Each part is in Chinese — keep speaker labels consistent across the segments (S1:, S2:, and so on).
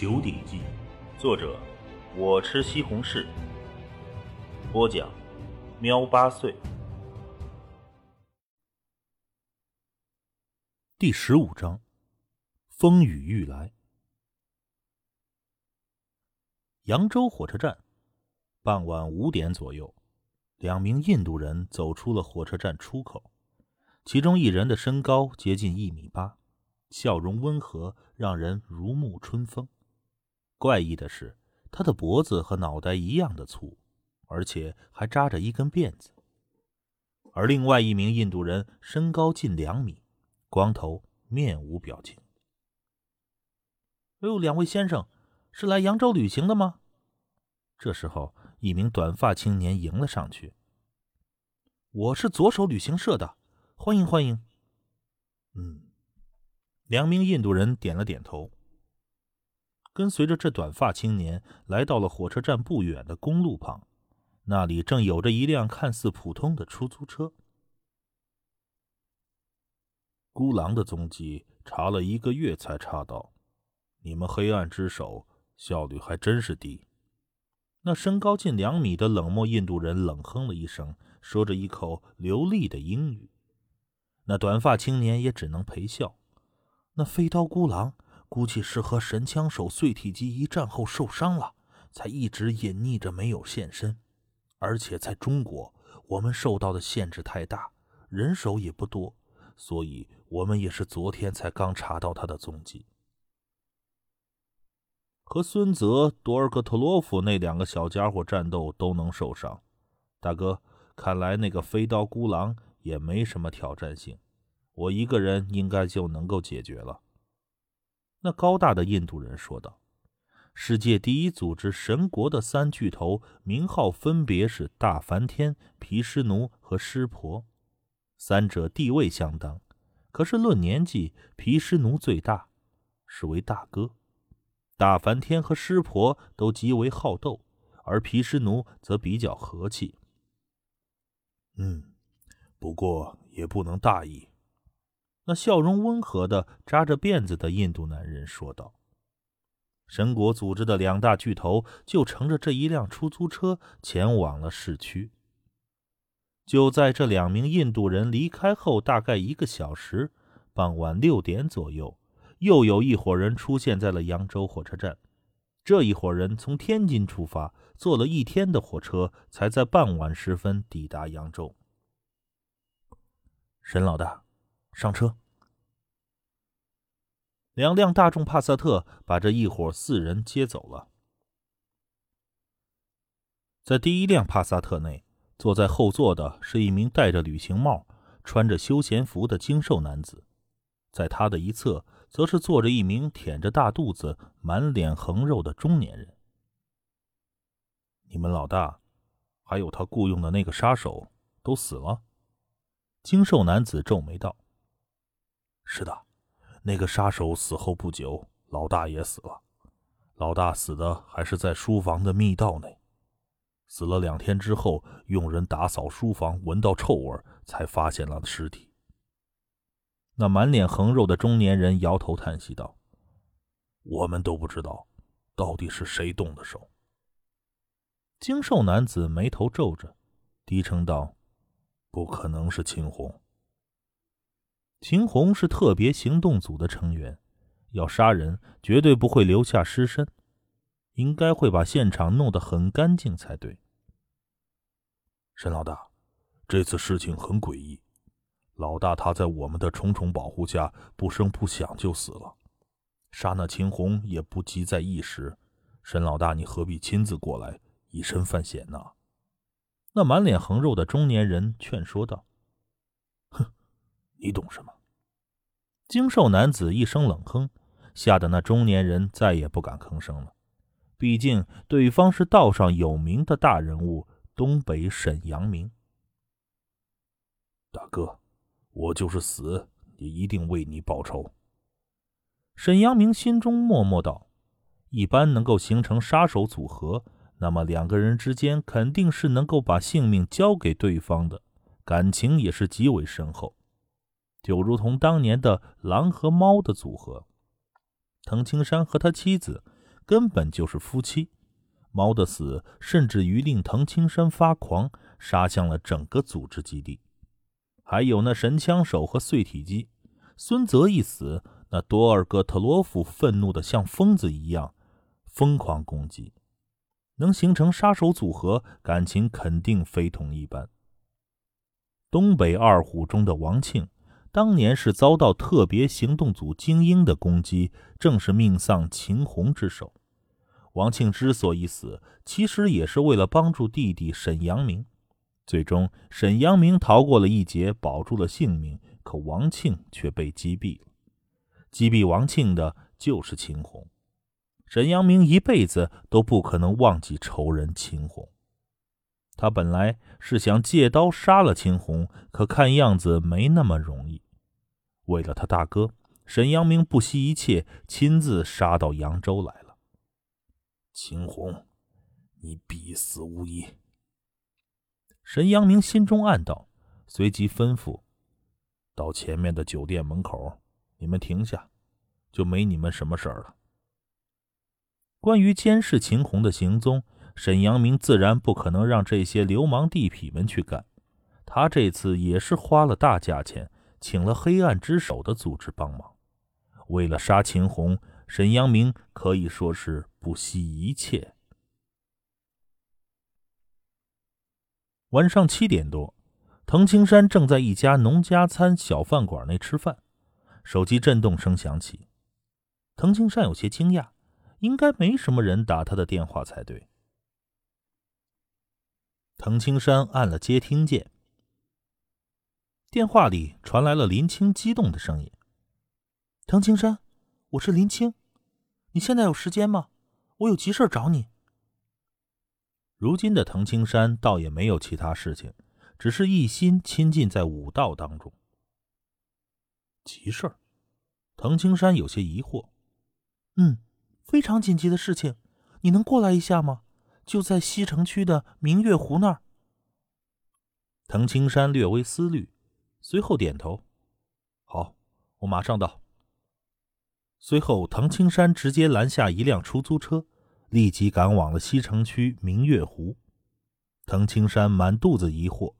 S1: 九鼎记》，作者我吃西红柿，播讲喵八岁。第十五章，风雨欲来。扬州火车站，傍晚五点左右，两名印度人走出了火车站出口，其中一人的身高接近一米八，笑容温和，让人如沐春风。怪异的是，他的脖子和脑袋一样的粗，而且还扎着一根辫子。而另外一名印度人身高近两米，光头，面无表情。哎呦，两位先生，是来扬州旅行的吗？这时候，一名短发青年迎了上去。我是左手旅行社的，欢迎欢迎。嗯，两名印度人点了点头。跟随着这短发青年来到了火车站不远的公路旁，那里正有着一辆看似普通的出租车。孤狼的踪迹查了一个月才查到，你们黑暗之手效率还真是低。那身高近两米的冷漠印度人冷哼了一声，说着一口流利的英语。那短发青年也只能陪笑。那飞刀孤狼。估计是和神枪手碎体机一战后受伤了，才一直隐匿着没有现身。而且在中国，我们受到的限制太大，人手也不多，所以我们也是昨天才刚查到他的踪迹。和孙泽、多尔戈特洛夫那两个小家伙战斗都能受伤，大哥，看来那个飞刀孤狼也没什么挑战性，我一个人应该就能够解决了。那高大的印度人说道：“世界第一组织神国的三巨头名号分别是大梵天、毗湿奴和湿婆，三者地位相当。可是论年纪，毗湿奴最大，是为大哥；大梵天和湿婆都极为好斗，而毗湿奴则比较和气。嗯，不过也不能大意。”那笑容温和的、扎着辫子的印度男人说道：“神国组织的两大巨头就乘着这一辆出租车前往了市区。就在这两名印度人离开后，大概一个小时，傍晚六点左右，又有一伙人出现在了扬州火车站。这一伙人从天津出发，坐了一天的火车，才在傍晚时分抵达扬州。沈老大。”上车。两辆大众帕萨特把这一伙四人接走了。在第一辆帕萨特内，坐在后座的是一名戴着旅行帽、穿着休闲服的精瘦男子，在他的一侧，则是坐着一名腆着大肚子、满脸横肉的中年人。你们老大，还有他雇佣的那个杀手，都死了？精瘦男子皱眉道。是的，那个杀手死后不久，老大也死了。老大死的还是在书房的密道内。死了两天之后，佣人打扫书房，闻到臭味，才发现了尸体。那满脸横肉的中年人摇头叹息道：“我们都不知道，到底是谁动的手。”精瘦男子眉头皱着，低声道：“不可能是秦红。”秦红是特别行动组的成员，要杀人绝对不会留下尸身，应该会把现场弄得很干净才对。沈老大，这次事情很诡异，老大他在我们的重重保护下不声不响就死了，杀那秦红也不急在一时。沈老大，你何必亲自过来，以身犯险呢？那满脸横肉的中年人劝说道。哼你懂什么？精瘦男子一声冷哼，吓得那中年人再也不敢吭声了。毕竟对方是道上有名的大人物——东北沈阳明。大哥，我就是死，也一定为你报仇。沈阳明心中默默道：“一般能够形成杀手组合，那么两个人之间肯定是能够把性命交给对方的，感情也是极为深厚。”就如同当年的狼和猫的组合，滕青山和他妻子根本就是夫妻。猫的死甚至于令藤青山发狂，杀向了整个组织基地。还有那神枪手和碎体机，孙泽一死，那多尔戈特罗夫愤怒的像疯子一样，疯狂攻击，能形成杀手组合，感情肯定非同一般。东北二虎中的王庆，当年是遭到特别行动组精英的攻击，正是命丧秦红之手。王庆之所以死，其实也是为了帮助弟弟沈阳明。最终，沈阳明逃过了一劫，保住了性命，可王庆却被击毙了。击毙王庆的就是秦红。沈阳明一辈子都不可能忘记仇人秦红。他本来是想借刀杀了秦红，可看样子没那么容易。为了他大哥，沈阳明不惜一切，亲自杀到扬州来了。秦红，你必死无疑。沈阳明心中暗道，随即吩咐：“到前面的酒店门口，你们停下，就没你们什么事儿了。”关于监视秦红的行踪，沈阳明自然不可能让这些流氓地痞们去干。他这次也是花了大价钱，请了黑暗之手的组织帮忙。为了杀秦红，沈阳明可以说是不惜一切。晚上七点多，滕青山正在一家农家餐小饭馆内吃饭，手机震动声响起。滕青山有些惊讶，应该没什么人打他的电话才对。滕青山按了接听键，电话里传来了林青激动的声音：“
S2: 滕青山，我是林青，你现在有时间吗？我有急事找你。”
S1: 如今的藤青山倒也没有其他事情，只是一心亲近在武道当中。急事儿，藤青山有些疑惑。
S2: 嗯，非常紧急的事情，你能过来一下吗？就在西城区的明月湖那儿。
S1: 藤青山略微思虑，随后点头：“好，我马上到。”随后，唐青山直接拦下一辆出租车。立即赶往了西城区明月湖。唐青山满肚子疑惑。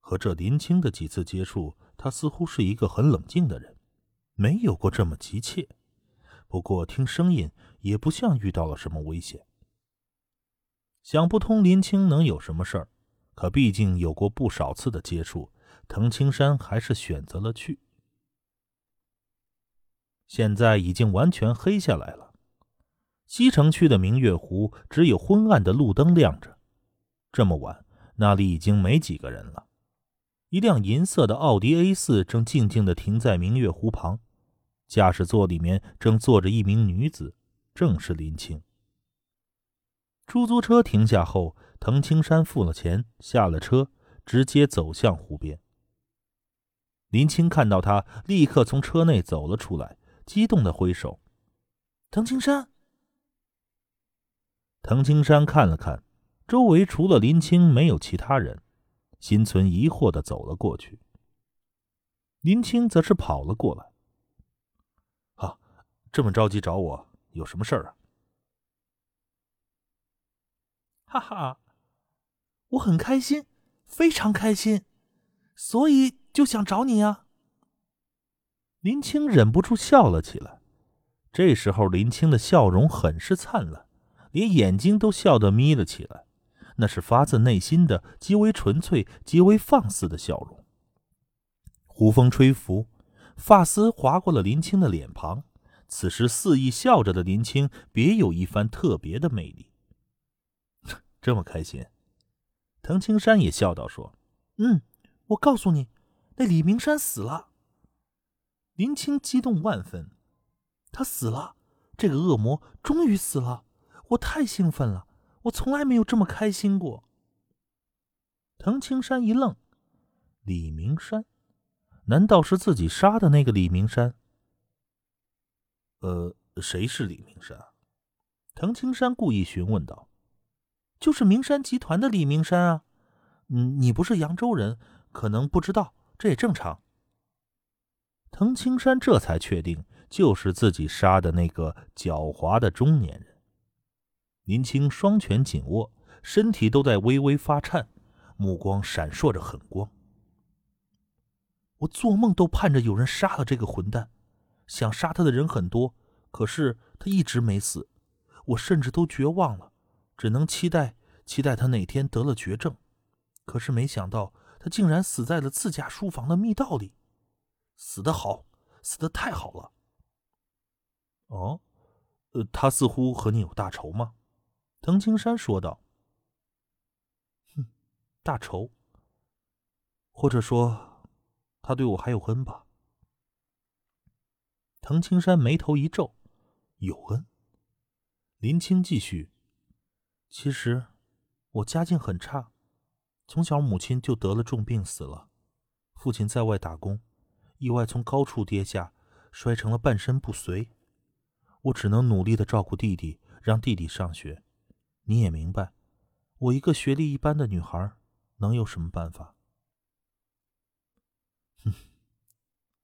S1: 和这林青的几次接触，他似乎是一个很冷静的人，没有过这么急切。不过听声音，也不像遇到了什么危险。想不通林青能有什么事儿，可毕竟有过不少次的接触，藤青山还是选择了去。现在已经完全黑下来了。西城区的明月湖只有昏暗的路灯亮着，这么晚，那里已经没几个人了。一辆银色的奥迪 A 四正静静地停在明月湖旁，驾驶座里面正坐着一名女子，正是林青。出租车停下后，滕青山付了钱，下了车，直接走向湖边。林青看到他，立刻从车内走了出来，激动的挥手：“
S2: 滕青山。”
S1: 藤青山看了看，周围除了林青没有其他人，心存疑惑的走了过去。林青则是跑了过来。啊，这么着急找我，有什么事儿啊？
S2: 哈哈，我很开心，非常开心，所以就想找你啊。
S1: 林青忍不住笑了起来。这时候，林青的笑容很是灿烂。连眼睛都笑得眯了起来，那是发自内心的、极为纯粹、极为放肆的笑容。湖风吹拂，发丝划过了林青的脸庞。此时肆意笑着的林青，别有一番特别的魅力。这么开心，藤青山也笑道：“说，
S2: 嗯，我告诉你，那李明山死了。”
S1: 林青激动万分，
S2: 他死了，这个恶魔终于死了。我太兴奋了，我从来没有这么开心过。
S1: 藤青山一愣，李明山，难道是自己杀的那个李明山？呃，谁是李明山？藤青山故意询问道：“
S2: 就是明山集团的李明山啊。嗯，你不是扬州人，可能不知道，这也正常。”
S1: 藤青山这才确定，就是自己杀的那个狡猾的中年人。林青双拳紧握，身体都在微微发颤，目光闪烁着狠光。
S2: 我做梦都盼着有人杀了这个混蛋，想杀他的人很多，可是他一直没死，我甚至都绝望了，只能期待期待他哪天得了绝症。可是没想到他竟然死在了自家书房的密道里，死得好，死得太好了。
S1: 哦，呃，他似乎和你有大仇吗？藤青山说道。
S2: 哼，大仇，或者说。他对我还有恩吧？
S1: 藤青山眉头一皱，
S2: 有恩。
S1: 林青继续：“
S2: 其实我家境很差，从小母亲就得了重病死了，父亲在外打工，意外从高处跌下，摔成了半身不遂。我只能努力的照顾弟弟，让弟弟上学。你也明白，我一个学历一般的女孩，能有什么办法？”哼，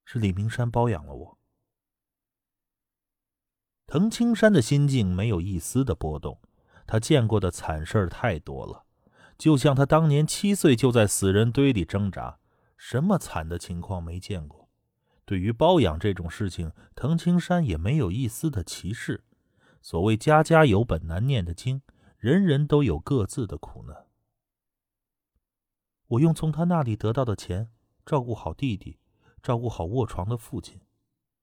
S2: 是李明山包养了我。
S1: 滕青山的心境没有一丝的波动，他见过的惨事太多了，就像他当年七岁就在死人堆里挣扎，什么惨的情况没见过。对于包养这种事情，藤青山也没有一丝的歧视。所谓家家有本难念的经，人人都有各自的苦难。
S2: 我用从他那里得到的钱。照顾好弟弟，照顾好卧床的父亲，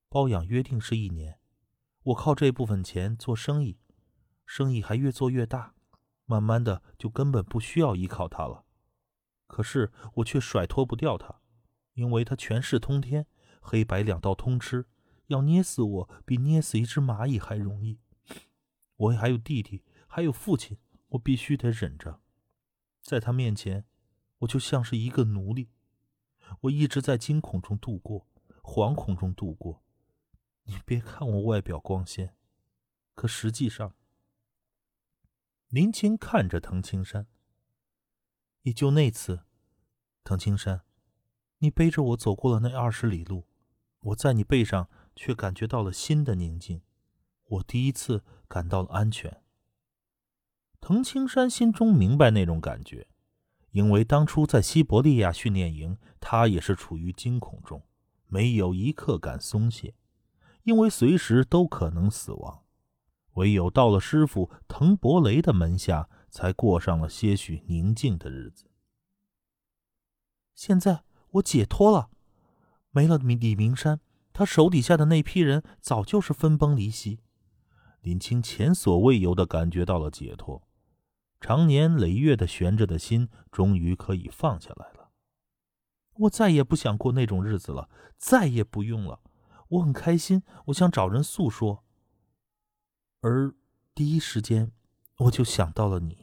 S2: 包养约定是一年。我靠这部分钱做生意，生意还越做越大，慢慢的就根本不需要依靠他了。可是我却甩脱不掉他，因为他权势通天，黑白两道通吃，要捏死我比捏死一只蚂蚁还容易。我还有弟弟，还有父亲，我必须得忍着，在他面前，我就像是一个奴隶。我一直在惊恐中度过，惶恐中度过。你别看我外表光鲜，可实际上……
S1: 林青看着藤青山。
S2: 也就那次，藤青山，你背着我走过了那二十里路，我在你背上却感觉到了新的宁静，我第一次感到了安全。
S1: 藤青山心中明白那种感觉。因为当初在西伯利亚训练营，他也是处于惊恐中，没有一刻敢松懈，因为随时都可能死亡。唯有到了师傅滕伯雷的门下，才过上了些许宁静的日子。
S2: 现在我解脱了，没了李明山，他手底下的那批人早就是分崩离析。
S1: 林青前所未有的感觉到了解脱。常年累月的悬着的心，终于可以放下来了。
S2: 我再也不想过那种日子了，再也不用了。我很开心，我想找人诉说，而第一时间，我就想到了你。